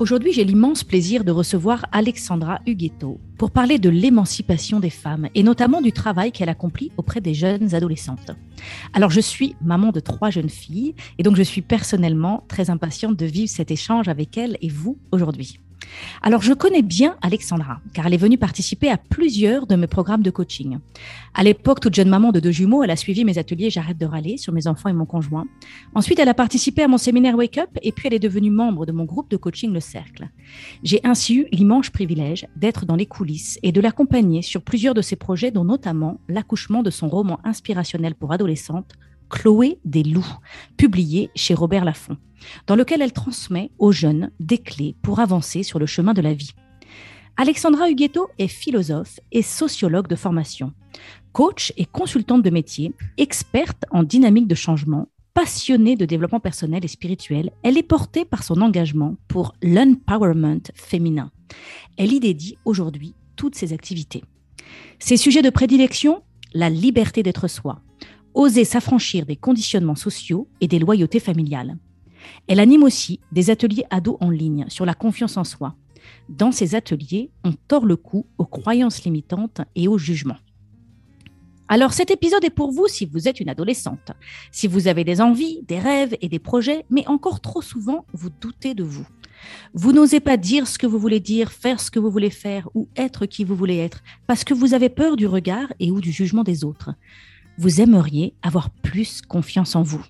Aujourd'hui, j'ai l'immense plaisir de recevoir Alexandra Huguetto pour parler de l'émancipation des femmes et notamment du travail qu'elle accomplit auprès des jeunes adolescentes. Alors, je suis maman de trois jeunes filles et donc je suis personnellement très impatiente de vivre cet échange avec elle et vous aujourd'hui. Alors, je connais bien Alexandra, car elle est venue participer à plusieurs de mes programmes de coaching. À l'époque, toute jeune maman de deux jumeaux, elle a suivi mes ateliers J'arrête de râler sur mes enfants et mon conjoint. Ensuite, elle a participé à mon séminaire Wake Up et puis elle est devenue membre de mon groupe de coaching Le Cercle. J'ai ainsi eu l'immense privilège d'être dans les coulisses et de l'accompagner sur plusieurs de ses projets, dont notamment l'accouchement de son roman inspirationnel pour adolescentes, Chloé des loups, publié chez Robert Laffont, dans lequel elle transmet aux jeunes des clés pour avancer sur le chemin de la vie. Alexandra Huguetto est philosophe et sociologue de formation, coach et consultante de métier, experte en dynamique de changement, passionnée de développement personnel et spirituel, elle est portée par son engagement pour l'empowerment féminin. Elle y dédie aujourd'hui toutes ses activités. Ses sujets de prédilection, la liberté d'être soi, oser s'affranchir des conditionnements sociaux et des loyautés familiales. Elle anime aussi des ateliers ados en ligne sur la confiance en soi. Dans ces ateliers, on tord le cou aux croyances limitantes et aux jugements. Alors cet épisode est pour vous si vous êtes une adolescente, si vous avez des envies, des rêves et des projets, mais encore trop souvent, vous doutez de vous. Vous n'osez pas dire ce que vous voulez dire, faire ce que vous voulez faire ou être qui vous voulez être, parce que vous avez peur du regard et ou du jugement des autres vous aimeriez avoir plus confiance en vous.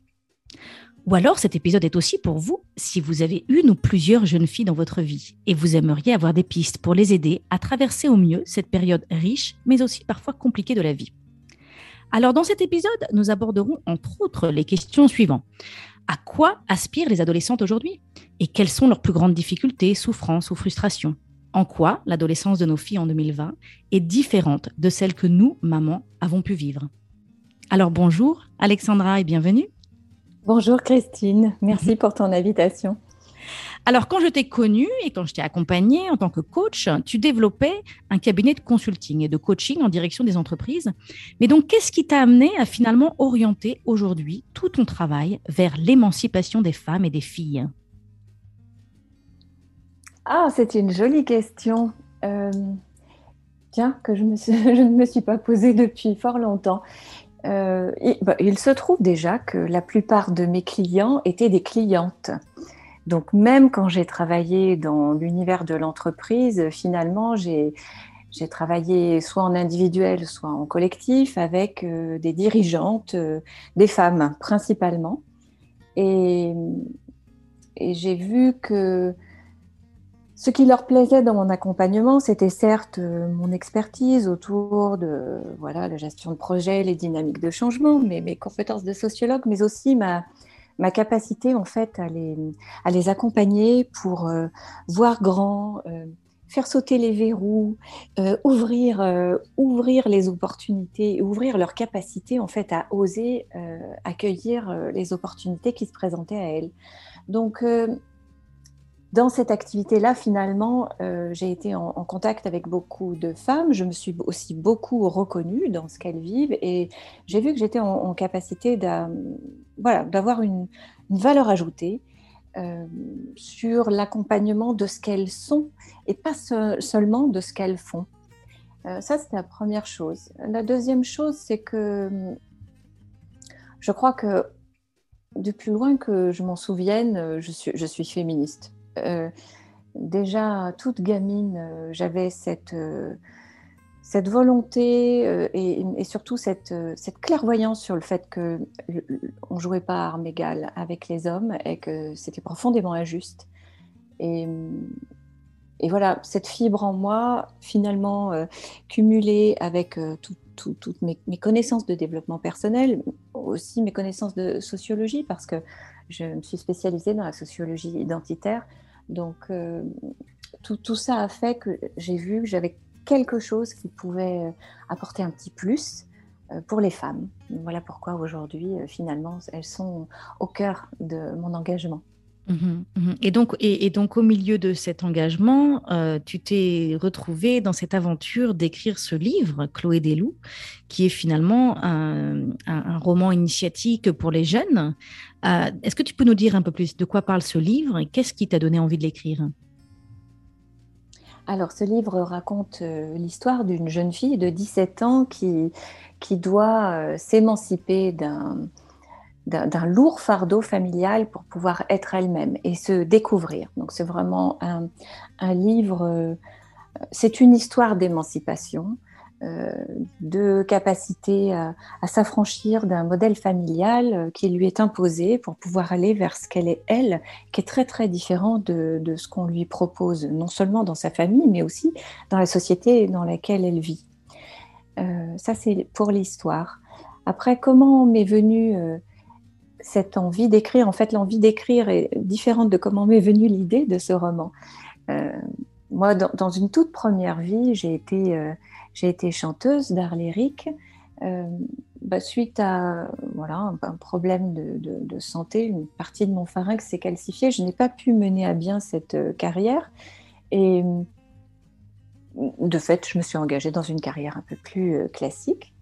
Ou alors cet épisode est aussi pour vous si vous avez une ou plusieurs jeunes filles dans votre vie et vous aimeriez avoir des pistes pour les aider à traverser au mieux cette période riche mais aussi parfois compliquée de la vie. Alors dans cet épisode, nous aborderons entre autres les questions suivantes. À quoi aspirent les adolescentes aujourd'hui Et quelles sont leurs plus grandes difficultés, souffrances ou frustrations? En quoi l'adolescence de nos filles en 2020 est différente de celle que nous, mamans, avons pu vivre? Alors bonjour Alexandra et bienvenue. Bonjour Christine, merci pour ton invitation. Alors quand je t'ai connue et quand je t'ai accompagnée en tant que coach, tu développais un cabinet de consulting et de coaching en direction des entreprises. Mais donc qu'est-ce qui t'a amené à finalement orienter aujourd'hui tout ton travail vers l'émancipation des femmes et des filles? Ah, c'est une jolie question. Euh, tiens, que je, je ne me suis pas posée depuis fort longtemps. Euh, bah, il, se trouve déjà que la plupart de mes clients étaient des clientes. Donc même quand j'ai travaillé dans l'univers de l'entreprise, finalement, j'ai travaillé soit en individuel, soit en collectif avec euh, des dirigeantes, euh, des femmes principalement. et j'ai vu que ce qui leur plaisait dans mon accompagnement, c'était certes euh, mon expertise autour de voilà, la gestion de projet, les dynamiques de changement, mes compétences de sociologue, mais aussi ma, ma capacité en fait à les, à les accompagner pour euh, voir grand, euh, faire sauter les verrous, ouvrir, ouvrir les opportunités, ouvrir leur capacité en fait à oser accueillir les opportunités qui se présentaient à elles. Donc dans cette activité-là, finalement, euh, j'ai été en, contact avec beaucoup de femmes. Je me suis aussi beaucoup reconnue dans ce qu'elles vivent et j'ai vu que j'étais en, capacité d'avoir une, valeur ajoutée euh, sur l'accompagnement de ce qu'elles sont et pas seulement de ce qu'elles font. Euh, ça, c'est la première chose. La deuxième chose, c'est que je crois que du plus loin que je m'en souvienne, je suis féministe. Euh, déjà, toute gamine, euh, j'avais cette, euh, volonté et, surtout cette, clairvoyance sur le fait qu'on ne jouait pas à armes égales avec les hommes et que c'était profondément injuste. Et, voilà, cette fibre en moi, finalement, cumulée avec toutes mes, connaissances de développement personnel, aussi mes connaissances de sociologie, parce que je me suis spécialisée dans la sociologie identitaire, donc, euh, tout, tout, ça a fait que j'ai vu que j'avais quelque chose qui pouvait apporter un petit plus pour les femmes. Voilà pourquoi aujourd'hui, finalement, elles sont au cœur de mon engagement. Mhm, mhm. Et, donc, et, donc, au milieu de cet engagement, euh, tu t'es retrouvé dans cette aventure d'écrire ce livre, Chloé Desloups, qui est finalement un, roman initiatique pour les jeunes. Euh, est-ce que tu peux nous dire un peu plus de quoi parle ce livre et qu'est-ce qui t'a donné envie de l'écrire? Alors, ce livre raconte euh, l'histoire d'une jeune fille de 17 ans qui, qui doit s'émanciper d'un, d'un lourd fardeau familial pour pouvoir être elle-même et se découvrir. Donc c'est vraiment un, livre, euh, c'est une histoire d'émancipation, euh, de capacité à, s'affranchir d'un modèle familial euh, qui lui est imposé pour pouvoir aller vers ce qu'elle est elle, qui est très très différent de, de ce qu'on lui propose, non seulement dans sa famille, mais aussi dans la société dans laquelle elle vit. ça c'est pour l'histoire. Après, comment m'est venue cette envie d'écrire. En fait, l'envie d'écrire est différente de comment m'est venue l'idée de ce roman. Euh, moi, dans, une toute première vie, j'ai été, euh, chanteuse d'art lyrique. Euh, bah, suite à voilà, un, problème de, de, santé, une partie de mon pharynx s'est calcifiée. Je n'ai pas pu mener à bien cette carrière. Et de fait, je me suis engagée dans une carrière un peu plus classique.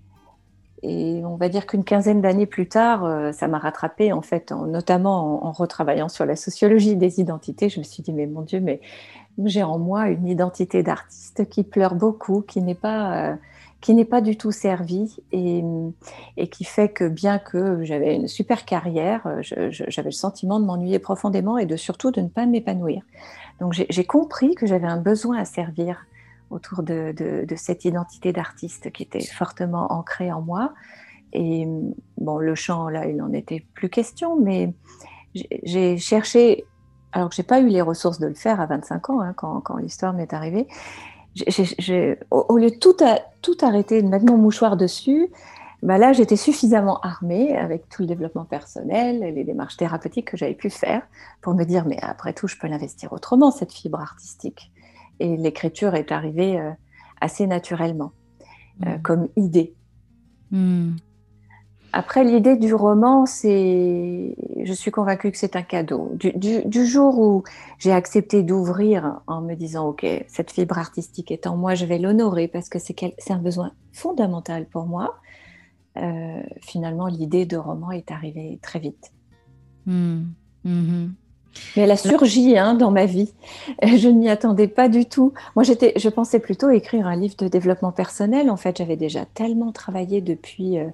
Et on va dire qu'une quinzaine d'années plus tard, euh, ça m'a rattrapé en fait, notamment en, retravaillant sur la sociologie des identités. Je me suis dit, mais mon Dieu, mais j'ai en moi une identité d'artiste qui pleure beaucoup, qui n'est pas, euh, qui n'est pas du tout servie et, et, qui fait que bien que j'avais une super carrière, euh, j'avais le sentiment de m'ennuyer profondément et de surtout de ne pas m'épanouir. Donc j'ai compris que j'avais un besoin à servir autour de, cette identité d'artiste qui était fortement ancrée en moi. Et bon, le chant, là, il n'en était plus question, mais j'ai cherché, alors que je n'ai pas eu les ressources de le faire à 25 ans, hein, quand, l'histoire m'est arrivée, au, lieu de tout, tout arrêter, de mettre mon mouchoir dessus, bah là, j'étais suffisamment armée avec tout le développement personnel les démarches thérapeutiques que j'avais pu faire pour me dire, mais après tout, je peux l'investir autrement, cette fibre artistique et l'écriture est arrivée euh, assez naturellement euh, mm. comme idée. Mm. Après, l'idée du roman, c'est, je suis convaincue que c'est un cadeau. Du, jour où j'ai accepté d'ouvrir en me disant, OK, cette fibre artistique est en moi, je vais l'honorer parce que c'est un besoin fondamental pour moi, euh, finalement, l'idée de roman est arrivée très vite. Mm. Mais elle a surgi hein, dans ma vie. Je ne m'y attendais pas du tout. Moi, j'étais, je pensais plutôt écrire un livre de développement personnel. En fait, j'avais déjà tellement travaillé depuis euh,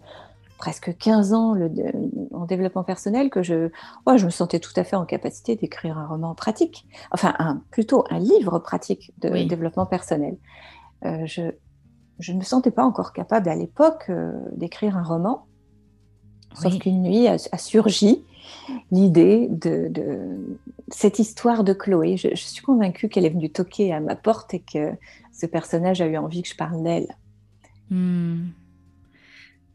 presque 15 ans le, en développement personnel que je, je me sentais tout à fait en capacité d'écrire un roman pratique. Enfin, un, plutôt un livre pratique de développement personnel. Euh, je, je, ne me sentais pas encore capable à l'époque euh, d'écrire un roman. Sauf qu'une nuit a, a surgi l'idée de, cette histoire de Chloé. Je, suis convaincue qu'elle est venue toquer à ma porte et que ce personnage a eu envie que je parle d'elle. Hmm.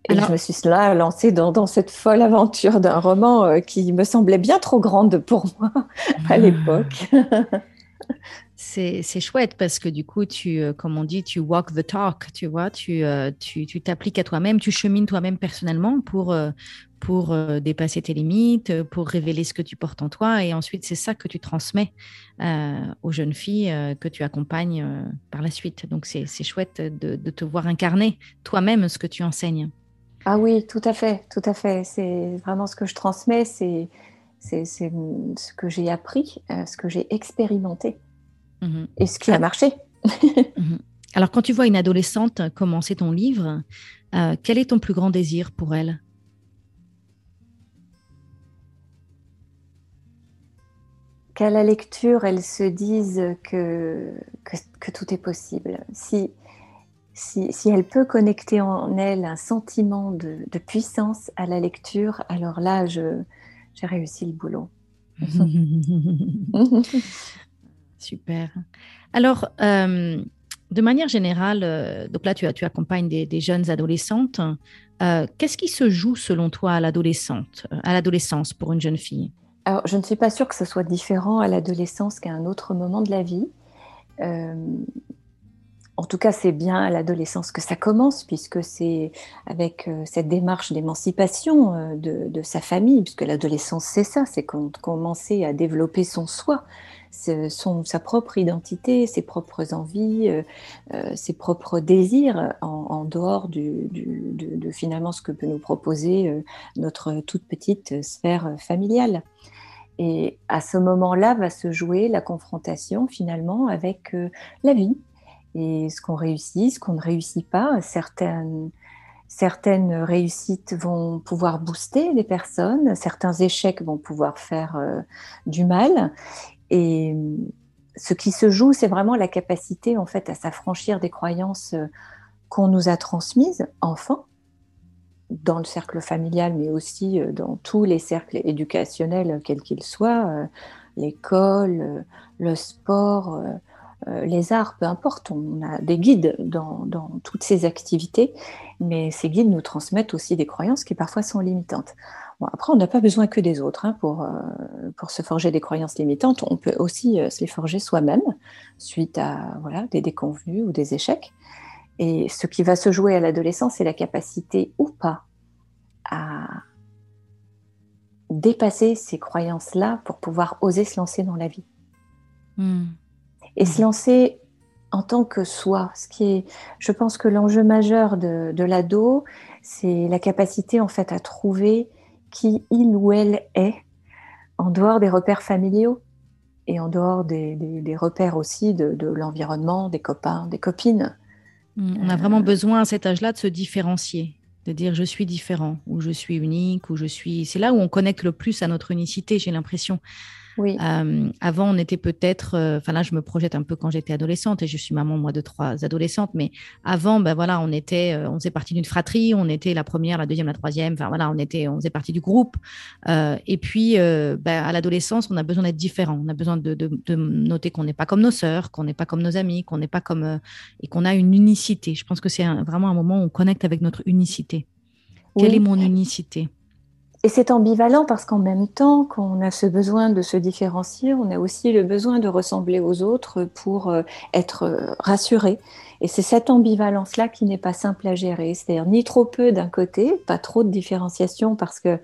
Et je me suis là lancée dans, cette folle aventure d'un roman euh, qui me semblait bien trop grande pour moi à l'époque. C'est chouette parce que du coup, tu, euh, comme on dit, tu walk the talk, tu vois, tu euh, t'appliques à toi-même, tu chemines toi-même personnellement pour, pour euh, dépasser tes limites, pour révéler ce que tu portes en toi. Et ensuite, c'est ça que tu transmets aux jeunes filles que tu accompagnes par la suite. Donc, c'est chouette de, te voir incarner toi-même ce que tu enseignes. Ah oui, tout à fait, tout à fait. C'est vraiment ce que je transmets, c'est ce que j'ai appris, ce que j'ai expérimenté mmh et ce qui a marché. Mmh Alors, quand tu vois une adolescente commencer ton livre, quel est ton plus grand désir pour elle? Qu'à la lecture, elle se dise que, que, tout est possible. Si, si, si, elle peut connecter en elle un sentiment de, de puissance à la lecture, alors là, j'ai réussi le boulot. Super. Alors, euh, de manière générale, euh, donc là, tu, accompagnes des, jeunes adolescentes. Euh, qu'est-ce qui se joue selon toi à l'adolescente, à l'adolescence pour une jeune fille? Alors, je ne suis pas sûre que ce soit différent à l'adolescence qu'à un autre moment de la vie. en tout cas, c'est bien à l'adolescence que ça commence, puisque c'est avec cette démarche d'émancipation euh, de, sa famille, puisque l'adolescence, c'est ça, c'est commencer à développer son soi, son, sa propre identité, ses propres envies, euh, ses propres désirs, en, dehors de, finalement ce que peut nous proposer notre toute petite sphère familiale. Et à ce moment-là va se jouer la confrontation finalement avec la vie, et ce qu'on réussit, ce qu'on ne réussit pas. Certaines, certaines réussites vont pouvoir booster les personnes, certains échecs vont pouvoir faire euh, du mal. Et ce qui se joue, c'est vraiment la capacité en fait à s'affranchir des croyances euh, qu'on nous a transmises enfant dans le cercle familial, mais aussi euh, dans tous les cercles éducationnels, quels qu'ils soient, l'école, le sport, euh, les arts, peu importe, on a des guides dans, toutes ces activités, mais ces guides nous transmettent aussi des croyances qui parfois sont limitantes. Après, on n'a pas besoin que des autres hein, pour, euh, pour se forger des croyances limitantes. On peut aussi euh, se les forger soi-même suite à voilà, des déconvenus ou des échecs. Et ce qui va se jouer à l'adolescence, c'est la capacité ou pas à dépasser ces croyances-là pour pouvoir oser se lancer dans la vie. Hmm et se lancer en tant que soi. Ce qui est, je pense que l'enjeu majeur de, l'ado, c'est la capacité en fait à trouver qui il ou elle est en dehors des repères familiaux et en dehors des, repères aussi de, l'environnement, des copains, des copines. Mm, on a vraiment euh, besoin à cet âge-là de se différencier, de dire je suis différent ou je suis unique ou je suis. C'est là où on connecte le plus à notre unicité, j'ai l'impression. Oui. Euh, avant, on était peut-être, euh, enfin là, je me projette un peu quand j'étais adolescente et je suis maman moi de trois adolescentes, mais avant, ben voilà, on était, euh, on faisait partie d'une fratrie, on était la première, la deuxième, la troisième, enfin voilà, on était, on faisait partie du groupe. et puis, ben, à l'adolescence, on a besoin d'être différent, on a besoin de, de, noter qu'on n'est pas comme nos sœurs, qu'on n'est pas comme nos amis, qu'on n'est pas comme et qu'on a une unicité. Je pense que c'est vraiment un moment où on connecte avec notre unicité. Quelle est mon unicité? Et c'est ambivalent parce qu'en même temps qu'on a ce besoin de se différencier, on a aussi le besoin de ressembler aux autres pour euh, être euh, rassuré. Et c'est cette ambivalence-là qui n'est pas simple à gérer. C'est-à-dire ni trop peu d'un côté, pas trop de différenciation parce que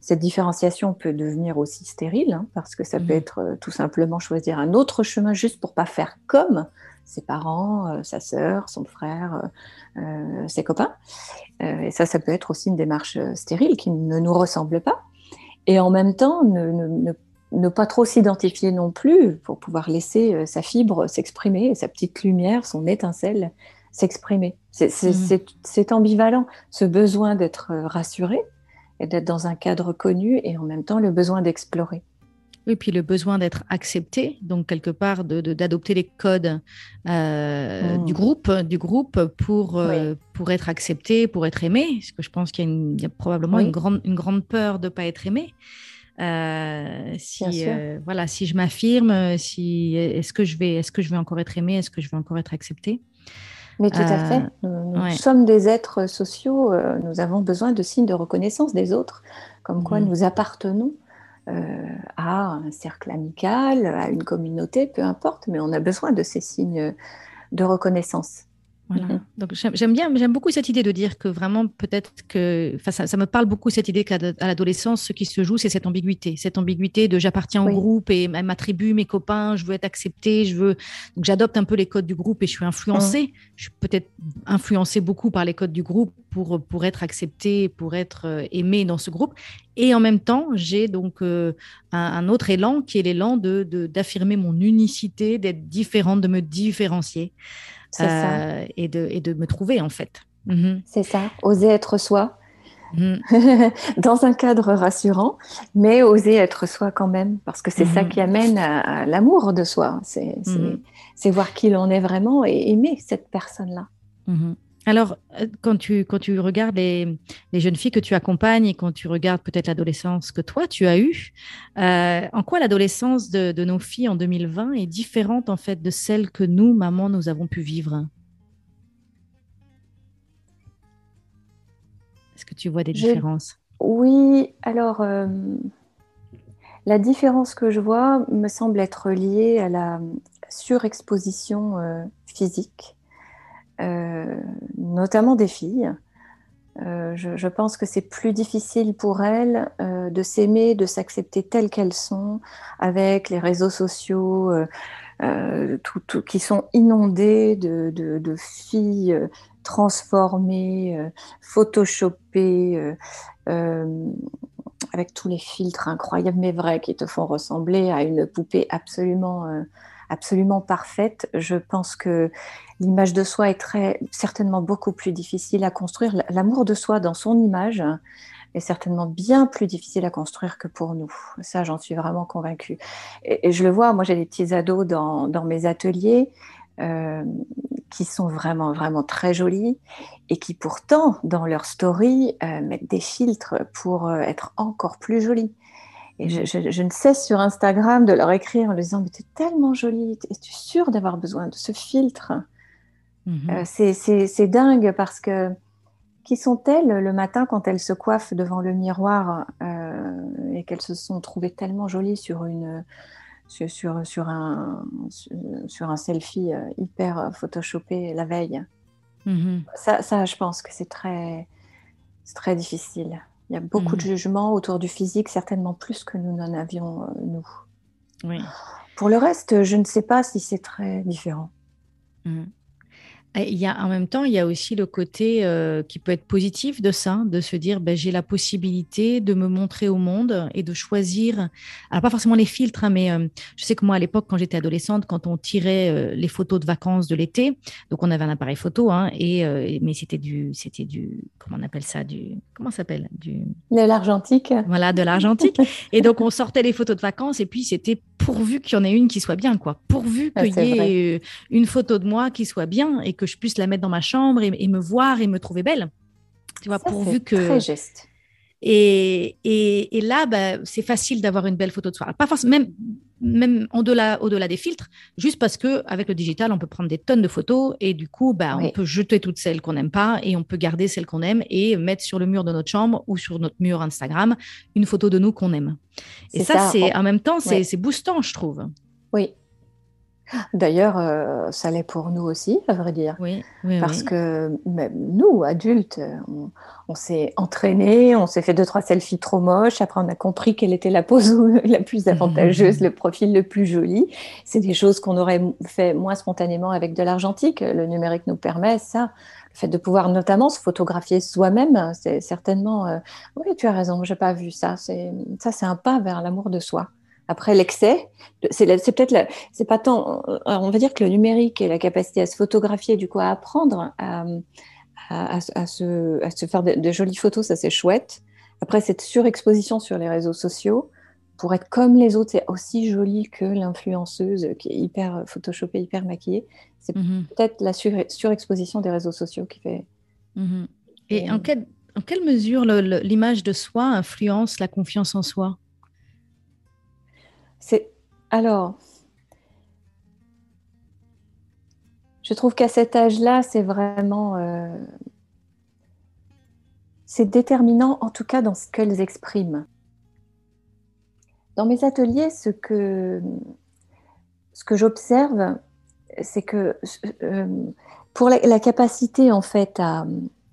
cette différenciation peut devenir aussi stérile, hein, parce que ça peut mmh. être euh, tout simplement choisir un autre chemin juste pour pas faire comme ses parents, sa sœur, son frère, ses copains. Euh, et ça, ça peut être aussi une démarche euh, stérile qui ne nous ressemble pas. Et en même temps, ne, pas trop s'identifier non plus pour pouvoir laisser euh, sa fibre s'exprimer, sa petite lumière, son étincelle s'exprimer. C'est ambivalent, ce besoin d'être rassuré et d'être dans un cadre connu et en même temps le besoin d'explorer. Oui, puis le besoin d'être accepté, donc quelque part d'adopter de, les codes euh, du mmh. groupe, du groupe pour, euh, pour être accepté, pour être aimé. Parce que je pense qu'il y, a probablement une, grande, une grande peur de ne pas être aimé. Euh, si, voilà, si je m'affirme, si, est-ce que, je vais, est que je vais encore être aimé Est-ce que je vais encore être accepté? Mais tout à fait. Nous, sommes des êtres sociaux. nous avons besoin de signes de reconnaissance des autres, comme quoi mmh. nous appartenons à un cercle amical, à une communauté, peu importe, mais on a besoin de ces signes de reconnaissance. Mhm. Donc j'aime bien, j'aime beaucoup cette idée de dire que vraiment peut-être que, enfin ça, me parle beaucoup cette idée qu'à l'adolescence, ce qui se joue, c'est cette ambiguïté, cette ambiguïté de j'appartiens au groupe et ma tribu, mes copains, je veux être accepté, je veux, donc j'adopte un peu les codes du groupe et je suis influencée. Je suis peut-être influencée beaucoup par les codes du groupe pour pour être acceptée, pour être euh, aimée dans ce groupe. Et en même temps, j'ai donc euh, un, autre élan qui est l'élan de d'affirmer mon unicité, d'être différente, de me différencier. Euh, et, de, et de me trouver en fait. Mhm. C'est ça, oser être soi. Mhm. dans un cadre rassurant, mais oser être soi quand même, parce que c'est ça mhm. qui amène à, l'amour de soi. C'est voir qui l'on est vraiment et aimer cette personne-là. Alors, euh, quand tu, quand tu regardes les, jeunes filles que tu accompagnes et quand tu regardes peut-être l'adolescence que toi, tu as eue, euh, en quoi l'adolescence de, nos filles en 2020 est différente en fait de celle que nous, maman, nous avons pu vivre? Est-ce que tu vois des différences? Oui, alors... Euh, La différence que je vois me semble être liée à la surexposition euh, physique, notamment des filles. Euh, je, pense que c'est plus difficile pour elles de s'aimer, de s'accepter telles qu'elles sont, avec les réseaux sociaux qui sont inondés de filles transformées, photoshopées avec tous les filtres incroyables mais vrais qui te font ressembler à une poupée absolument, euh, absolument parfaite. Je pense que l'image de soi est très, certainement beaucoup plus difficile à construire. L'amour de soi dans son image est certainement bien plus difficile à construire que pour nous. Ça, j'en suis vraiment convaincue. Et, je le vois, moi j'ai des petits ados dans, dans mes ateliers. Euh, qui sont vraiment, vraiment très jolies et qui pourtant, dans leur story, euh, mettent des filtres pour euh, être encore plus jolies. Et je, ne cesse sur Instagram de leur écrire en leur disant Mais tu es tellement jolie, es-tu sûre d'avoir besoin de ce filtre? Mhm. C'est dingue parce que qui sont-elles le matin quand elles se coiffent devant le miroir et qu'elles se sont trouvées tellement jolies sur une sur, sur, un, sur un selfie euh, hyper photoshopé la veille? Ça, ça, je pense que c'est très, très difficile. Il y a beaucoup de mm-hmm. jugements autour du physique, certainement plus que nous n'en avions, euh, nous. Oui. Pour le reste, je ne sais pas si c'est très différent. Mm. Il y a, en même temps, il y a aussi le côté euh, qui peut être positif de ça, de se dire ben, j'ai la possibilité de me montrer au monde et de choisir, alors pas forcément les filtres, hein, mais euh, je sais que moi à l'époque, quand j'étais adolescente, quand on tirait euh, les photos de vacances de l'été, donc on avait un appareil photo, hein, et, mais c'était du, c'était du, comment on appelle ça, du, comment ça s'appelle du... De l'argentique. Voilà, de l'argentique. et donc on sortait les photos de vacances et puis c'était pourvu qu'il y en ait une qui soit bien, quoi. Pourvu ah, qu'il y ait une photo de moi qui soit bien et que je puisse la mettre dans ma chambre et, me voir et me trouver belle. Tu vois, pourvu que. Très geste. Et, et, là, bah, c'est facile d'avoir une belle photo de soi. Pas forcément, même, même au-delà, au-delà des filtres, juste parce que avec le digital, on peut prendre des tonnes de photos et du coup, bah, on peut jeter toutes celles qu'on n'aime pas et on peut garder celles qu'on aime et mettre sur le mur de notre chambre ou sur notre mur Instagram une photo de nous qu'on aime. Et ça, c'est en même temps, c'est boostant, je trouve. Oui, D'ailleurs, euh, ça l'est pour nous aussi, à vrai dire. Oui, Parce que même nous, adultes, on, s'est entraînés, on s'est fait deux, trois selfies trop moches. Après, on a compris quelle était la pose la plus avantageuse, le profil le plus joli. C'est des choses qu'on aurait fait moins spontanément avec de l'argentique. Le numérique nous permet ça. Le fait de pouvoir notamment se photographier soi-même, c'est certainement. Euh, oui, tu as raison, j'ai pas vu ça. Ça, c'est un pas vers l'amour de soi. Après, l'excès, c'est peut-être, c'est pas tant, euh, on va dire que le numérique et la capacité à se photographier, du coup, à apprendre à, à, se, à se, faire de, jolies photos, ça c'est chouette. Après, cette surexposition sur les réseaux sociaux, pour être comme les autres, c'est aussi joli que l'influenceuse qui est hyper photoshopée, hyper maquillée. C'est mm-hmm. peut-être la surexposition des réseaux sociaux qui fait. Mm-hmm. Et en quelle, en quelle mesure l'image de soi influence la confiance en soi? Alors. Je trouve qu'à cet âge-là, c'est vraiment. Euh, c'est déterminant, en tout cas, dans ce qu'elles expriment. Dans mes ateliers, ce que, ce que j'observe, c'est que euh, pour la, capacité, en fait, à,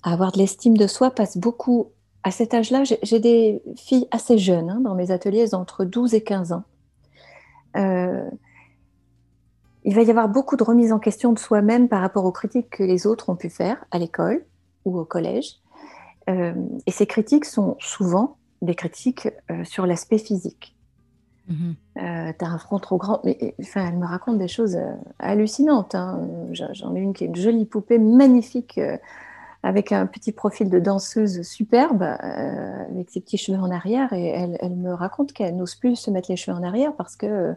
avoir de l'estime de soi passe beaucoup. À cet âge-là, j'ai des filles assez jeunes hein, dans mes ateliers, entre 12 et 15 ans. Euh, il va y avoir beaucoup de remise en question de soi-même par rapport aux critiques que les autres ont pu faire à l'école ou au collège. Euh, et ces critiques sont souvent des critiques euh, sur l'aspect physique. Mm T'as un front trop grand, mais enfin, elle me raconte des choses hallucinantes. Hein. J'en ai une qui est une jolie poupée magnifique avec un petit profil de danseuse superbe, euh, avec ses petits cheveux en arrière, et elle, me raconte qu'elle n'ose plus se mettre les cheveux en arrière parce que euh,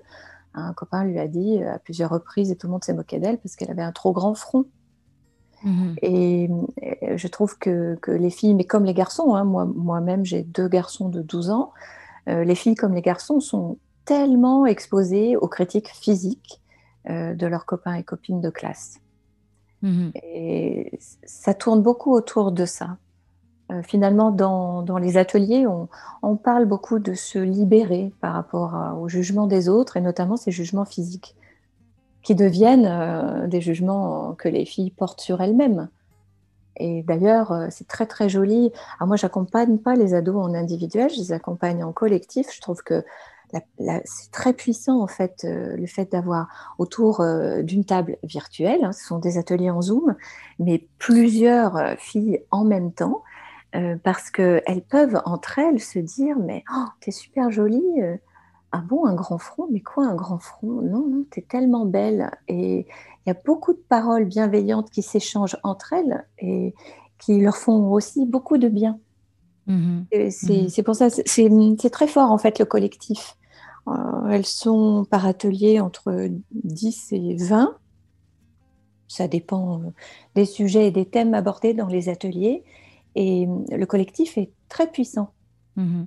un copain lui a dit à plusieurs reprises, et tout le monde s'est moqué d'elle, parce qu'elle avait un trop grand front. Mhm. Et, je trouve que, les filles, mais comme les garçons, hein, moi, moi-même j'ai deux garçons de 12 ans, euh, les filles comme les garçons sont tellement exposées aux critiques physiques de leurs copains et copines de classe. Mhm. Et ça tourne beaucoup autour de ça. Euh, finalement, dans, les ateliers, on, parle beaucoup de se libérer par rapport au jugement des autres, et notamment ces jugements physiques, qui deviennent euh, des jugements que les filles portent sur elles-mêmes. Et d'ailleurs, euh, c'est très très joli. Alors moi, j'accompagne pas les ados en individuel, je les accompagne en collectif. Je trouve que c'est très puissant en fait le fait d'avoir autour d'une table virtuelle. Hein, ce sont des ateliers en Zoom, mais plusieurs filles en même temps euh, parce qu'elles peuvent entre elles se dire Mais oh, t'es super jolie. Euh, ah bon, un grand front Mais quoi, un grand front? Non, non, t'es tellement belle. Et il y a beaucoup de paroles bienveillantes qui s'échangent entre elles et qui leur font aussi beaucoup de bien. Mmh mmh c'est pour ça, c'est très fort en fait le collectif. Euh, elles sont par atelier entre 10 et 20. Ça dépend des sujets et des thèmes abordés dans les ateliers. Et le collectif est très puissant. Mhm.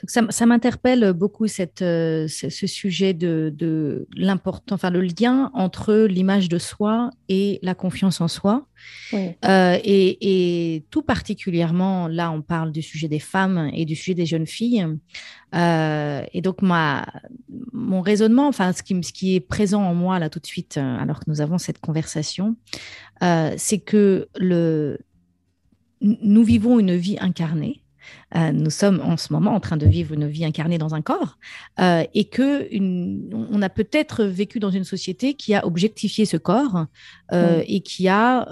Donc ça, m'interpelle beaucoup cette, euh, ce, sujet de, de l'important, enfin le lien entre l'image de soi et la confiance en soi. Euh, et, et, tout particulièrement, là, on parle du sujet des femmes et du sujet des jeunes filles. Euh, et donc, ma, mon raisonnement, enfin, ce qui, ce qui est présent en moi là tout de suite, alors que nous avons cette conversation, c'est que le, nous vivons une vie incarnée. Euh, nous sommes en ce moment en train de vivre une vie incarnée dans un corps euh, et que on a peut-être vécu dans une société qui a objectifié ce corps euh, et qui a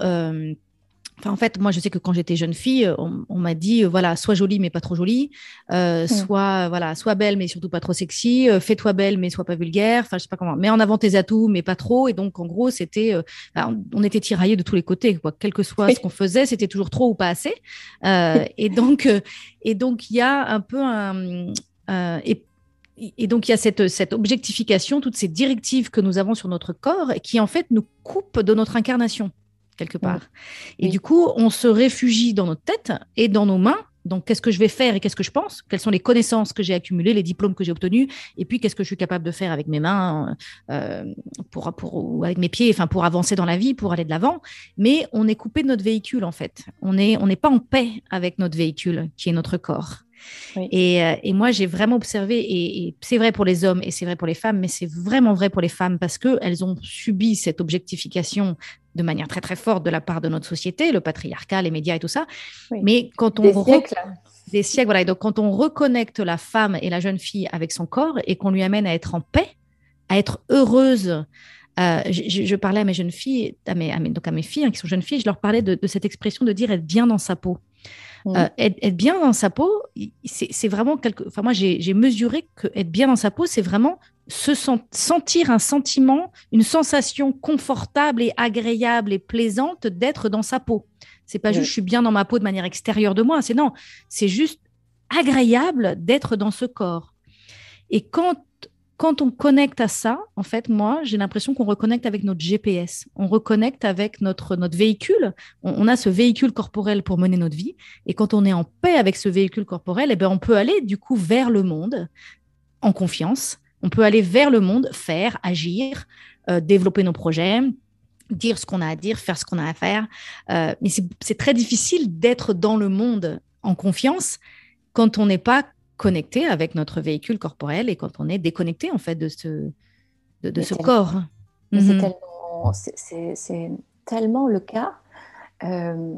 en fait, moi, je sais que quand j'étais jeune fille, euh, on, m'a dit, euh, voilà, sois jolie mais pas trop jolie, euh, sois voilà, sois belle mais surtout pas trop sexy, fais-toi belle mais sois pas vulgaire, enfin, je sais pas comment, mets en avant tes atouts mais pas trop. Et donc, en gros, c'était, on était tiraillés de tous les côtés, quoi. Quel que soit ce qu'on faisait, c'était toujours trop ou pas assez. et donc, et donc, il y a un peu un et, et donc, il y a cette, cette objectification, toutes ces directives que nous avons sur notre corps qui, en fait, nous coupent de notre incarnation quelque part. Et du coup, on se réfugie dans notre tête et dans nos mains. Donc, qu'est-ce que je vais faire et qu'est-ce que je pense? Quelles sont les connaissances que j'ai accumulées, les diplômes que j'ai obtenus? Et puis, qu'est-ce que je suis capable de faire avec mes mains, euh, pour, pour, ou avec mes pieds, enfin, pour avancer dans la vie, pour aller de l'avant? Mais on est coupé de notre véhicule, en fait. On n'est on n'est pas en paix avec notre véhicule, qui est notre corps. Euh, et, moi, j'ai vraiment observé, et, c'est vrai pour les hommes et c'est vrai pour les femmes, mais c'est vraiment vrai pour les femmes parce qu'elles ont subi cette objectification de manière très très forte de la part de notre société, le patriarcat, les médias et tout ça. Mais quand on des siècles. des siècles, voilà. Et donc quand on reconnecte la femme et la jeune fille avec son corps et qu'on lui amène à être en paix, à être heureuse. Euh, je, parlais à mes jeunes filles, à mes, donc à mes filles hein, qui sont jeunes filles, je leur parlais de, de, cette expression de dire être bien dans sa peau. Euh, être, bien dans sa peau, c'est vraiment quelque. Enfin, moi, j'ai mesuré que être bien dans sa peau, c'est vraiment se sentir un sentiment, une sensation confortable et agréable et plaisante d'être dans sa peau. C'est pas juste je suis bien dans ma peau de manière extérieure de moi, c'est non, c'est juste agréable d'être dans ce corps. Et quand quand on connecte à ça, en fait, moi, j'ai l'impression qu'on reconnecte avec notre GPS. On reconnecte avec notre, notre véhicule. On, a ce véhicule corporel pour mener notre vie. Et quand on est en paix avec ce véhicule corporel, eh ben, on peut aller du coup vers le monde en confiance. On peut aller vers le monde, faire, agir, euh, développer nos projets, dire ce qu'on a à dire, faire ce qu'on a à faire. Euh, mais c'est très difficile d'être dans le monde en confiance quand on n'est pas connecté avec notre véhicule corporel et quand on est déconnecté en fait de ce, de, ce corps. Mhm. C'est tellement, le cas. Euh,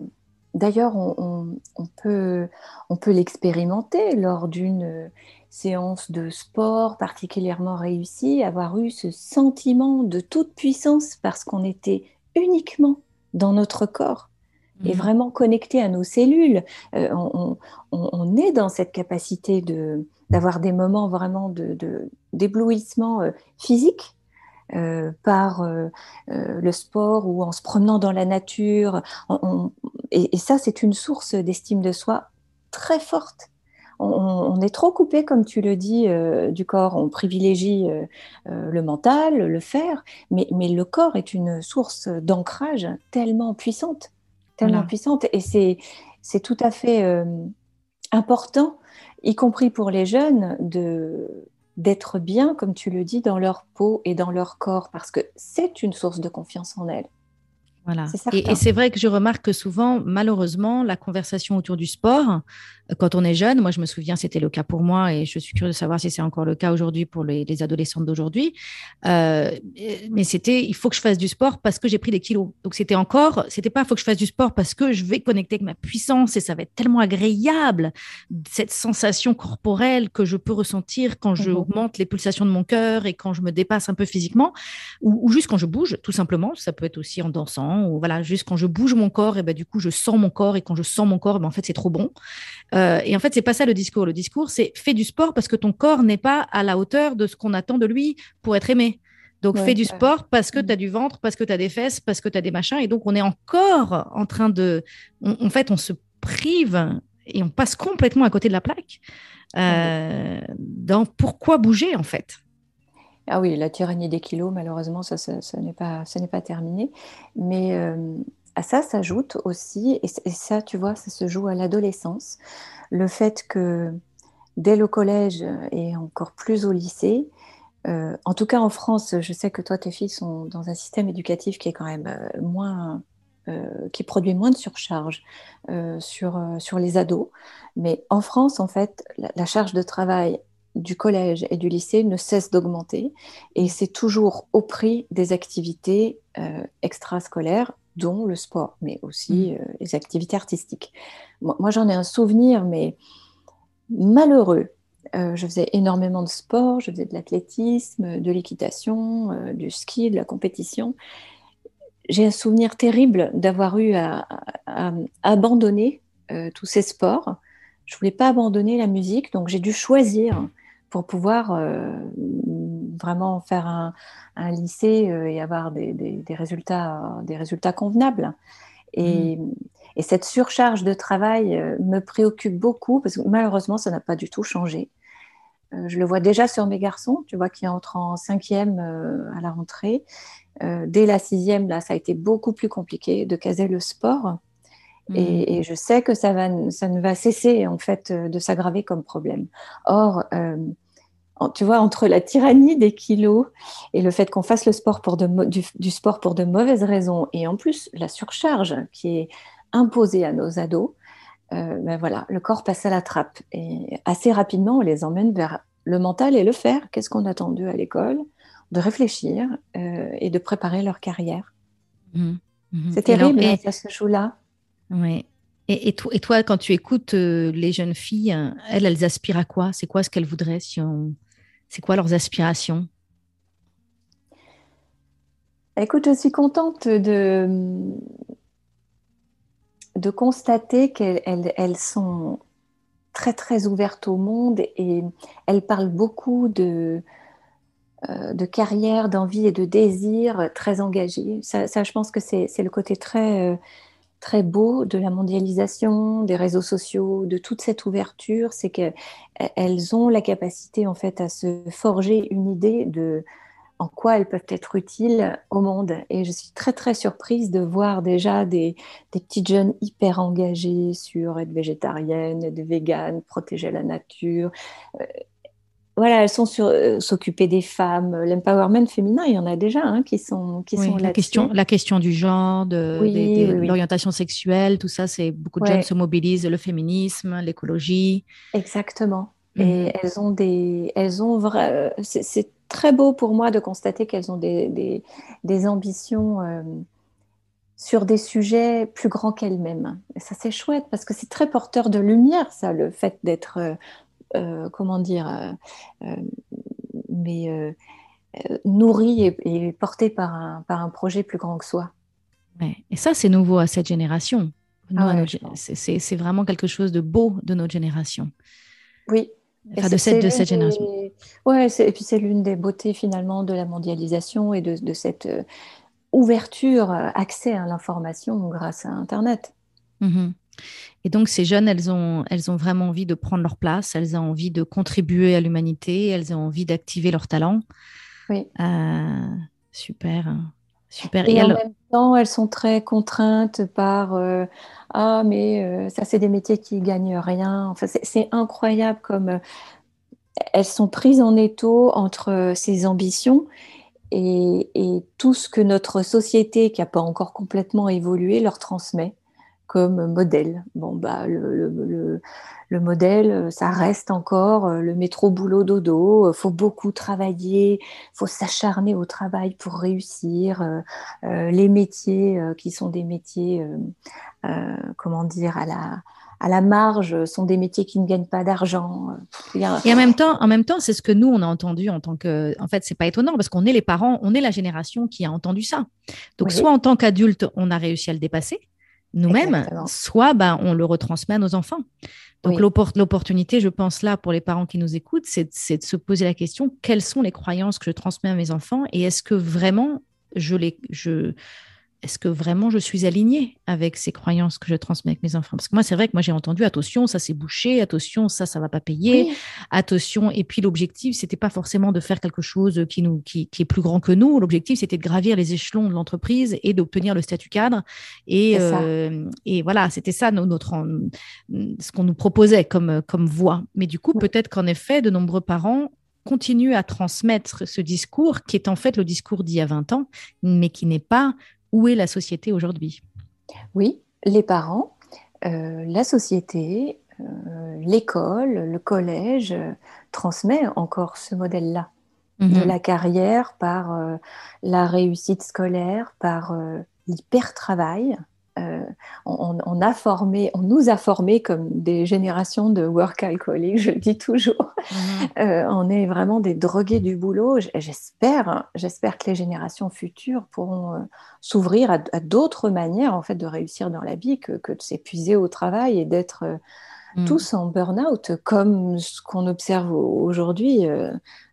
d'ailleurs, on, peut, on peut l'expérimenter lors d'une séance de sport particulièrement réussie, avoir eu ce sentiment de toute puissance parce qu'on était uniquement dans notre corps et mm. vraiment connecté à nos cellules. Euh, on, est dans cette capacité de, d'avoir des moments vraiment de, d'éblouissement euh, physique euh, par le sport ou en se promenant dans la nature. et, ça, c'est une source d'estime de soi très forte. On, est trop coupé, comme tu le dis, du corps. On privilégie le mental, le faire, mais, mais le corps est une source d'ancrage tellement puissante tellement puissante. Et c'est tout à fait euh, important, y compris pour les jeunes, de d'être bien, comme tu le dis, dans leur peau et dans leur corps, parce que c'est une source de confiance en elles. Voilà. Et, c'est vrai que je remarque que souvent, malheureusement, la conversation autour du sport, quand on est jeune, moi je me souviens, c'était le cas pour moi et je suis curieuse de savoir si c'est encore le cas aujourd'hui pour les, adolescentes d'aujourd'hui. Euh, mais c'était, il faut que je fasse du sport parce que j'ai pris des kilos. Donc c'était encore, c'était pas, il faut que je fasse du sport parce que je vais connecter avec ma puissance et ça va être tellement agréable cette sensation corporelle que je peux ressentir quand je mhm. augmente les pulsations de mon cœur et quand je me dépasse un peu physiquement ou, juste quand je bouge, tout simplement. Ça peut être aussi en dansant ou voilà, juste quand je bouge mon corps et ben du coup je sens mon corps et quand je sens mon corps, ben, en fait c'est trop bon. Euh, et en fait, c'est pas ça le discours. Le discours, c'est fais du sport parce que ton corps n'est pas à la hauteur de ce qu'on attend de lui pour être aimé. Donc, fais du sport parce que mm. tu as du ventre, parce que tu as des fesses, parce que tu as des machins. Et donc, on est encore en train de. en fait, on se prive et on passe complètement à côté de la plaque euh, dans pourquoi bouger, en fait? Ah oui, la tyrannie des kilos, malheureusement, ça, ça, n'est pas, pas terminé. Mais euh, à ça s'ajoute aussi, et, ça, tu vois, ça se joue à l'adolescence, le fait que dès le collège et encore plus au lycée, euh, en tout cas en France, je sais que toi, tes filles sont dans un système éducatif qui est quand même euh, moins, qui produit moins de surcharge sur, sur les ados. Mais en France, en fait, la charge de travail du collège et du lycée ne cesse d'augmenter et c'est toujours au prix des activités extrascolaires dont le sport, mais aussi mm. euh, les activités artistiques. Moi, j'en ai un souvenir, mais malheureux. Euh, je faisais énormément de sport, je faisais de l'athlétisme, de l'équitation, euh, du ski, de la compétition. J'ai un souvenir terrible d'avoir eu à, abandonner tous ces sports. Je voulais pas abandonner la musique, donc j'ai dû choisir pour pouvoir vraiment faire un, lycée euh, et avoir des, résultats, des résultats convenables. Et, mm. et, cette surcharge de travail euh, me préoccupe beaucoup parce que malheureusement, ça n'a pas du tout changé. Euh, je le vois déjà sur mes garçons, tu vois, qui entrent en cinquième à la rentrée. Dès la sixième, là, ça a été beaucoup plus compliqué de caser le sport. Mm. Et, je sais que ça, va, ça ne va cesser en fait de s'aggraver comme problème. Or, tu vois, entre la tyrannie des kilos et le fait qu'on fasse le sport pour du, sport pour de mauvaises raisons, et en plus la surcharge qui est imposée à nos ados, euh, ben voilà, le corps passe à la trappe. Et assez rapidement, on les emmène vers le mental et le faire. Qu'est-ce qu'on a attendu à l'école? De réfléchir euh, et de préparer leur carrière. Mmh, mmh. C'est terrible, hein, ça se joue là. Oui. Et, toi, quand tu écoutes euh, les jeunes filles, elles, elles aspirent à quoi? C'est quoi ce qu'elles voudraient si on c'est quoi leurs aspirations? Écoute, je suis contente de, de constater qu'elles sont très très ouvertes au monde et elles parlent beaucoup de, euh, de carrière, d'envie et de désir très engagés. Ça, je pense que c'est le côté très, euh, très beau de la mondialisation, des réseaux sociaux, de toute cette ouverture, c'est qu'elles ont la capacité en fait à se forger une idée de en quoi elles peuvent être utiles au monde. Et je suis très très surprise de voir déjà des, des petites jeunes hyper engagées sur être végétarienne, être végane, protéger la nature, euh, voilà, elles sont sur euh, s'occuper des femmes, l'empowerment féminin, il y en a déjà hein, qui sont qui sont la question, la question du genre, de, l'orientation sexuelle, tout ça, c'est beaucoup de jeunes se mobilisent, le féminisme, l'écologie. Exactement. Et mhm. elles ont des, elles ont vrai, c'est très beau pour moi de constater qu'elles ont des, des, ambitions euh, sur des sujets plus grands qu'elles-mêmes. Et ça, c'est chouette parce que c'est très porteur de lumière, ça, le fait d'être euh, comment dire, euh, euh, mais nourri et, porté par un, par un projet plus grand que soi. Et ça, c'est nouveau à cette génération. Ah c'est vraiment quelque chose de beau de notre génération. Oui. Enfin, de cette, de cette génération. Oui, et puis c'est l'une des beautés finalement de la mondialisation et de, de cette ouverture, accès à l'information grâce à Internet. Mm-hmm. Et donc, ces jeunes, elles ont, elles ont vraiment envie de prendre leur place, elles ont envie de contribuer à l'humanité, elles ont envie d'activer leur talent. Oui. Euh, super. Super. Et, en même temps, elles sont très contraintes par euh, Ah, mais euh, ça, c'est des métiers qui gagnent rien. Enfin, c'est incroyable comme elles sont prises en étau entre ces ambitions et, tout ce que notre société, qui n'a pas encore complètement évolué, leur transmet comme modèle. Bon, bah, le, modèle, ça reste encore le métro boulot dodo. Il faut beaucoup travailler, il faut s'acharner au travail pour réussir. Euh, euh, les métiers euh, qui sont des métiers, comment dire, à la, à la marge sont des métiers qui ne gagnent pas d'argent. Et en même temps, en même temps, c'est ce que nous on a entendu en tant que, en fait, c'est pas étonnant parce qu'on est les parents, on est la génération qui a entendu ça. Donc soit en tant qu'adulte, on a réussi à le dépasser nous-mêmes, soit ben, on le retransmet à nos enfants. Donc l'opportunité, je pense là pour les parents qui nous écoutent, c'est de se poser la question quelles sont les croyances que je transmets à mes enfants et est-ce que vraiment je les je est-ce que vraiment je suis alignée avec ces croyances que je transmets avec mes enfants? Parce que moi, c'est vrai que moi, j'ai entendu attention, ça c'est bouché, attention, ça, ça va pas payer, attention. Et puis l'objectif, c'était pas forcément de faire quelque chose qui, nous, qui, est plus grand que nous. L'objectif, c'était de gravir les échelons de l'entreprise et d'obtenir le statut cadre. Et, euh, et voilà, c'était ça notre, ce qu'on nous proposait comme, comme voie. Mais du coup, peut-être qu'en effet, de nombreux parents continuent à transmettre ce discours qui est en fait le discours d'il y a 20 ans, mais qui n'est pas où est la société aujourd'hui? Oui, les parents, euh, la société, euh, l'école, le collège euh, transmet encore ce modèle-là de mhm. la carrière par la réussite scolaire, par l'hyper-travail, euh, on, a formé, on nous a formés comme des générations de work alcooliques, je le dis toujours. Mhm. Euh, on est vraiment des drogués du boulot. J'espère, j'espère que les générations futures pourront euh, s'ouvrir à, d'autres manières en fait de réussir dans la vie que, de s'épuiser au travail et d'être mhm. tous en burn-out, comme ce qu'on observe aujourd'hui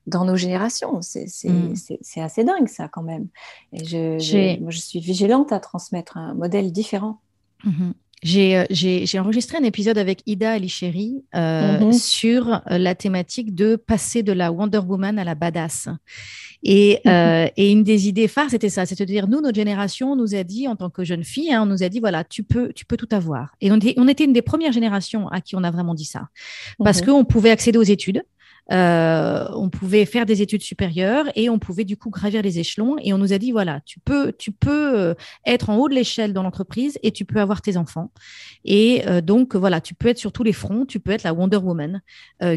dans nos générations. Mm. C'est assez dingue, ça, quand même. Et je, moi, je suis vigilante à transmettre un modèle différent. Mm-hmm. Euh, j'ai enregistré un épisode avec Ida Alicheri euh, mm-hmm. sur euh, la thématique de passer de la Wonder Woman à la badass. Et, mm-hmm. et une des idées phares, c'était ça, c'est-à-dire nous, notre génération, nous a dit en tant que jeune fille, hein, on nous a dit voilà, tu peux, tu peux tout avoir. Et on, on, était une des premières générations à qui on a vraiment dit ça, parce qu'on pouvait accéder aux études. Euh, on pouvait faire des études supérieures et on pouvait du coup gravir les échelons. Et on nous a dit voilà, tu peux, tu peux euh, être en haut de l'échelle dans l'entreprise et tu peux avoir tes enfants. Et euh, donc voilà, tu peux être sur tous les fronts. Tu peux être la Wonder Woman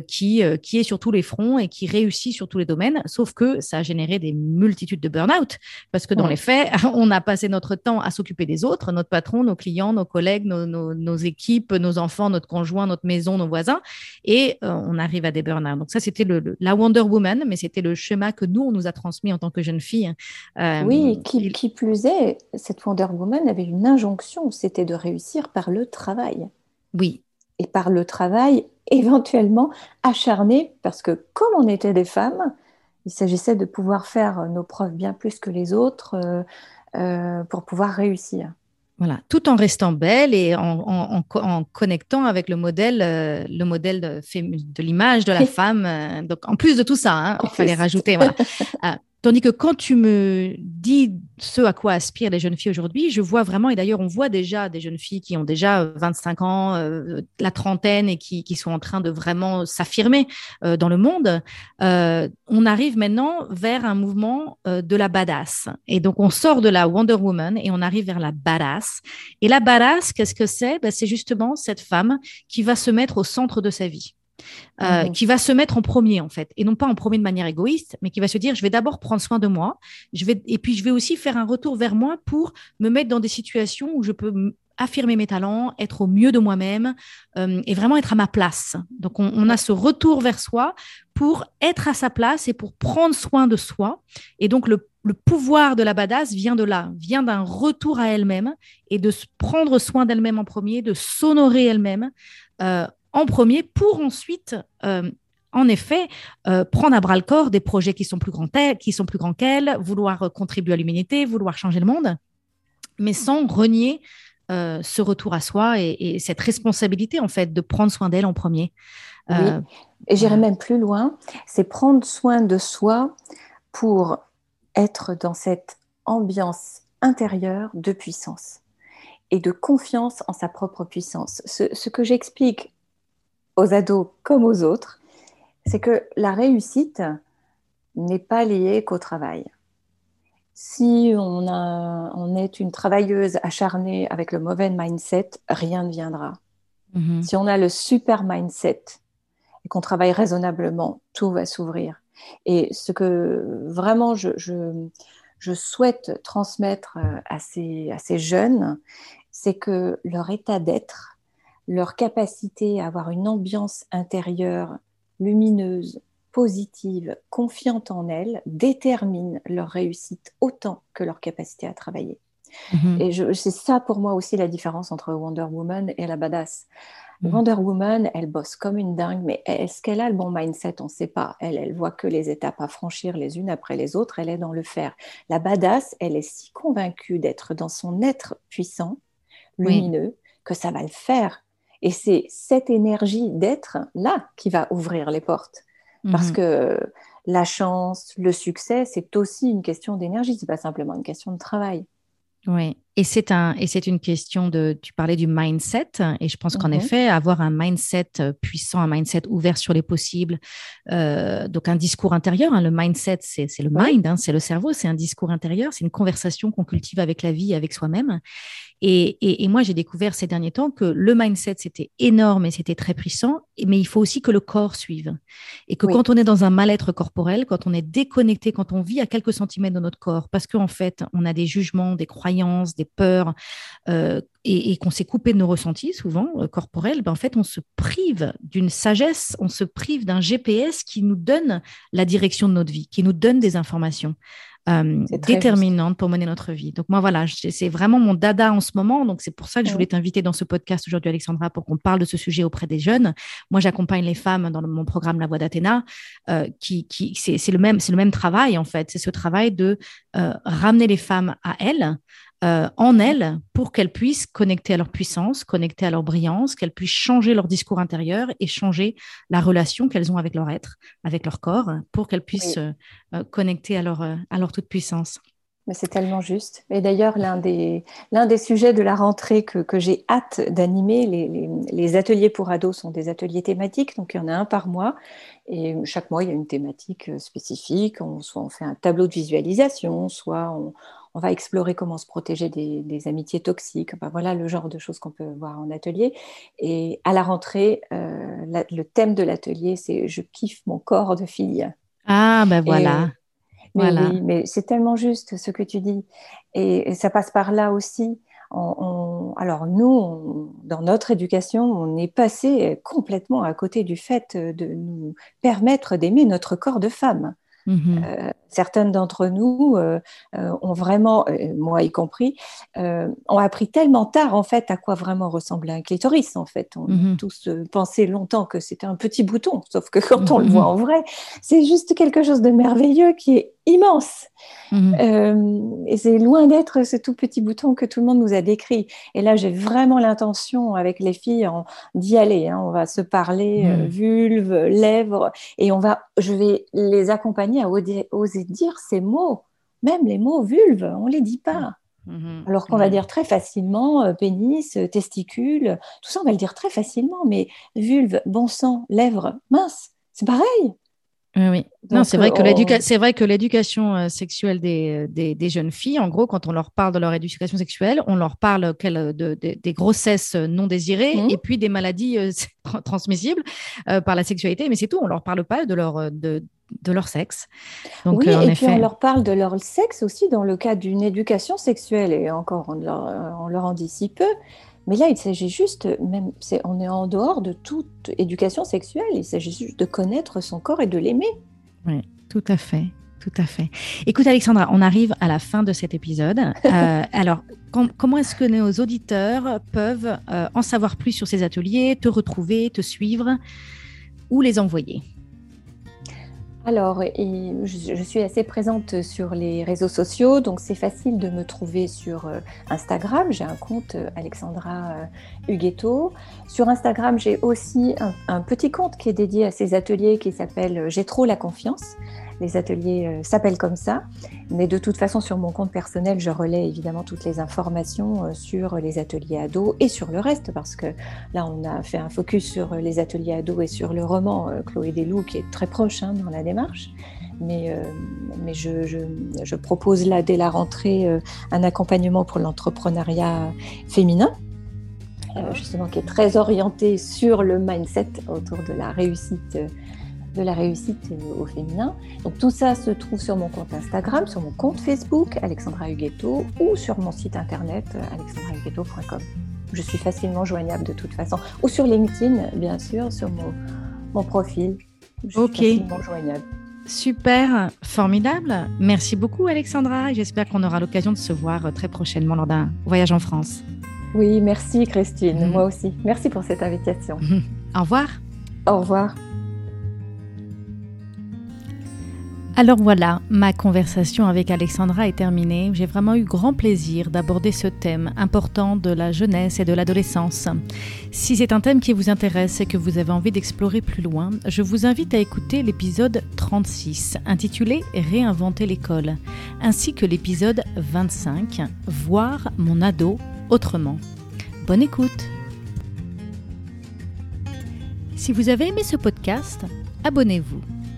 qui qui est sur tous les fronts et qui réussit sur tous les domaines. Sauf que ça a généré des multitudes de burn-out parce que dans les faits, on a passé notre temps à s'occuper des autres, notre patron, nos clients, nos collègues, nos, nos, équipes, nos enfants, notre conjoint, notre maison, nos voisins, et on arrive à des burn-out. Donc ça c'était la Wonder Woman, mais c'était le schéma que nous, on nous a transmis en tant que jeune fille. Euh, oui, qui, qui, plus est, cette Wonder Woman avait une injonction, c'était de réussir par le travail. Oui. Et par le travail éventuellement acharné, parce que comme on était des femmes, il s'agissait de pouvoir faire nos preuves bien plus que les autres euh, euh, pour pouvoir réussir. Voilà, tout en restant belle et en, connectant avec le modèle, euh, le modèle de, de l'image de la femme. Euh, donc, en plus de tout ça, hein, il fallait rajouter. Voilà. Euh, Tandis que quand tu me dis ce à quoi aspirent les jeunes filles aujourd'hui, je vois vraiment, et d'ailleurs on voit déjà des jeunes filles qui ont déjà 25 ans, euh, la trentaine, et qui, qui, sont en train de vraiment s'affirmer euh, dans le monde, euh, on arrive maintenant vers un mouvement de la badass. Et donc on sort de la Wonder Woman et on arrive vers la badass. Et la badass, qu'est-ce que c'est? Ben, C'est justement cette femme qui va se mettre au centre de sa vie. Euh, mhm. qui va se mettre en premier en fait, et non pas en premier de manière égoïste, mais qui va se dire je vais d'abord prendre soin de moi, je vais et puis je vais aussi faire un retour vers moi pour me mettre dans des situations où je peux affirmer mes talents, être au mieux de moi-même euh, et vraiment être à ma place. Donc on, a ce retour vers soi pour être à sa place et pour prendre soin de soi. Et donc le, pouvoir de la badass vient de là, vient d'un retour à elle-même et de prendre soin d'elle-même en premier, de s'honorer elle-même. Euh, en premier pour ensuite, euh, en effet, euh, prendre à bras le corps des projets qui sont plus grands, qui sont plus grands qu'elle, vouloir contribuer à l'humanité, vouloir changer le monde, mais sans renier euh, ce retour à soi et, cette responsabilité en fait de prendre soin d'elle en premier. Oui. Et j'irai même plus loin, c'est prendre soin de soi pour être dans cette ambiance intérieure de puissance et de confiance en sa propre puissance. ce que j'explique aux ados comme aux autres, c'est que la réussite n'est pas liée qu'au travail. si on, a, on est une travailleuse acharnée avec le mauvais mindset, rien ne viendra. Mm-hmm. Si on a le super mindset et qu'on travaille raisonnablement, tout va s'ouvrir. Et ce que vraiment je, je, souhaite transmettre euh, à ces, à ces jeunes, c'est que leur état d'être, leur capacité à avoir une ambiance intérieure lumineuse, positive, confiante en elles, détermine leur réussite autant que leur capacité à travailler. Mhm. Et c'est ça pour moi aussi la différence entre Wonder Woman et la badass. Mhm. Wonder Woman, elle bosse comme une dingue, mais est-ce qu'elle a le bon mindset? On ne sait pas. Elle, elle voit que les étapes à franchir les unes après les autres, elle est dans le faire. La badass, elle est si convaincue d'être dans son être puissant, lumineux, que ça va le faire. Et c'est cette énergie d'être là qui va ouvrir les portes. Parce mhm. que la chance, le succès, c'est aussi une question d'énergie, c'est pas simplement une question de travail. Oui, et c'est un et c'est une question de tu parlais du mindset et je pense qu'en mhm. effet avoir un mindset euh, puissant, un mindset ouvert sur les possibles, euh, donc un discours intérieur. Hein, le mindset c'est le mind, hein, c'est le cerveau, c'est un discours intérieur, c'est une conversation qu'on cultive avec la vie, avec soi-même. Et, moi, j'ai découvert ces derniers temps que le mindset, c'était énorme et c'était très puissant, mais il faut aussi que le corps suive. Et que quand on est dans un mal-être corporel, quand on est déconnecté, quand on vit à quelques centimètres de notre corps, parce qu'en fait, on a des jugements, des croyances, des peurs, euh, et, qu'on s'est coupé de nos ressentis, souvent euh, corporels, ben en fait, on se prive d'une sagesse, on se prive d'un GPS qui nous donne la direction de notre vie, qui nous donne des informations. Euh, déterminante pour mener notre vie. Donc moi, voilà, c'est vraiment mon dada en ce moment. Donc c'est pour ça que je voulais t'inviter dans ce podcast aujourd'hui, Alexandra, pour qu'on parle de ce sujet auprès des jeunes. Moi, j'accompagne les femmes dans mon programme La Voix d'Athéna, euh, qui, qui c'est le même, c'est le même travail en fait. C'est ce travail de euh, ramener les femmes à elles, euh, en elles pour qu'elles puissent connecter à leur puissance, connecter à leur brillance, qu'elles puissent changer leur discours intérieur et changer la relation qu'elles ont avec leur être, avec leur corps, pour qu'elles puissent euh, euh, connecter à leur, à leur toute puissance. Mais c'est tellement juste. Et d'ailleurs, l'un des, l'un des sujets de la rentrée que, que j'ai hâte d'animer, les, les, ateliers pour ados sont des ateliers thématiques, donc il y en a un par mois. Et chaque mois, il y a une thématique spécifique. On, soit on fait un tableau de visualisation, soit on, on va explorer comment se protéger des, amitiés toxiques. voilà le genre de choses qu'on peut voir en atelier. Et à la rentrée, euh, le thème de l'atelier, c'est Je kiffe mon corps de fille. Ah, ben voilà. mais voilà. mais c'est tellement juste ce que tu dis. Et, ça passe par là aussi. alors nous, dans notre éducation, on est passé complètement à côté du fait de nous permettre d'aimer notre corps de femme. Mmh euh, certaines d'entre nous euh, euh, ont vraiment, moi y compris, ont appris tellement tard en fait à quoi vraiment ressemblait un clitoris. En fait, on mmh a tous pensé longtemps que c'était un petit bouton, sauf que quand on le voit mmh en vrai, c'est juste quelque chose de merveilleux qui est immense. et c'est loin d'être ce tout petit bouton que tout le monde nous a décrit. Et là, j'ai vraiment l'intention avec les filles d'y aller. Hein. On va se parler vulve, lèvres, et on va, je vais les accompagner à oser, dire ces mots, même les mots vulve, on ne les dit pas. Mhm. Alors qu'on va dire très facilement euh, pénis, euh, testicule, tout ça on va le dire très facilement, mais vulve, bon sang, lèvres, mince, c'est pareil. Oui, non, c'est vrai, que euh, c'est vrai que l'éducation sexuelle des, des, jeunes filles, en gros, quand on leur parle de leur éducation sexuelle, on leur parle de, des grossesses non désirées mhm. et puis des maladies transmissibles par la sexualité, mais c'est tout. On leur parle pas de leur de, de leur sexe. Donc, oui, euh, et puis on leur parle de leur sexe aussi dans le cadre d'une éducation sexuelle, et encore, on leur, on leur en dit si peu. Mais là, il s'agit juste, même, on est en dehors de toute éducation sexuelle, il s'agit juste de connaître son corps et de l'aimer. Oui, tout à fait. Tout à fait. Écoute, Alexandra, on arrive à la fin de cet épisode. Euh, alors, comment est-ce que nos auditeurs peuvent euh, en savoir plus sur ces ateliers, te retrouver, te suivre ou les envoyer? Alors, je, suis assez présente sur les réseaux sociaux, donc c'est facile de me trouver sur euh, Instagram. J'ai un compte euh, Alexandra euh, Huguetto. Sur Instagram, j'ai aussi un, petit compte qui est dédié à ces ateliers qui s'appelle J'ai trop la confiance. Les ateliers s'appellent comme ça, mais de toute façon, sur mon compte personnel, je relais évidemment toutes les informations sur les ateliers ados et sur le reste, parce que là, on a fait un focus sur les ateliers ados et sur le roman Chloé Desloups, qui est très proche hein, dans la démarche. mais, je, propose là, dès la rentrée, un accompagnement pour l'entrepreneuriat féminin. justement, qui est très orienté sur le mindset autour de la réussite de la réussite au féminin. Donc tout ça se trouve sur mon compte Instagram, sur mon compte Facebook, Alexandra Huguetto, ou sur mon site internet, alexandrahuguetto.com. Je suis facilement joignable de toute façon. Ou sur LinkedIn, bien sûr, sur mon, mon profil. Je suis facilement joignable. Super, formidable. Merci beaucoup Alexandra j'espère qu'on aura l'occasion de se voir très prochainement lors d'un voyage en France. Oui, merci Christine, moi aussi. Merci pour cette invitation. Au revoir. Au revoir. Alors voilà, ma conversation avec Alexandra est terminée. J'ai vraiment eu grand plaisir d'aborder ce thème important de la jeunesse et de l'adolescence. Si c'est un thème qui vous intéresse et que vous avez envie d'explorer plus loin, je vous invite à écouter l'épisode 36 intitulé Réinventer l'école, ainsi que l'épisode 25 Voir mon ado autrement. Bonne écoute Si vous avez aimé ce podcast, abonnez-vous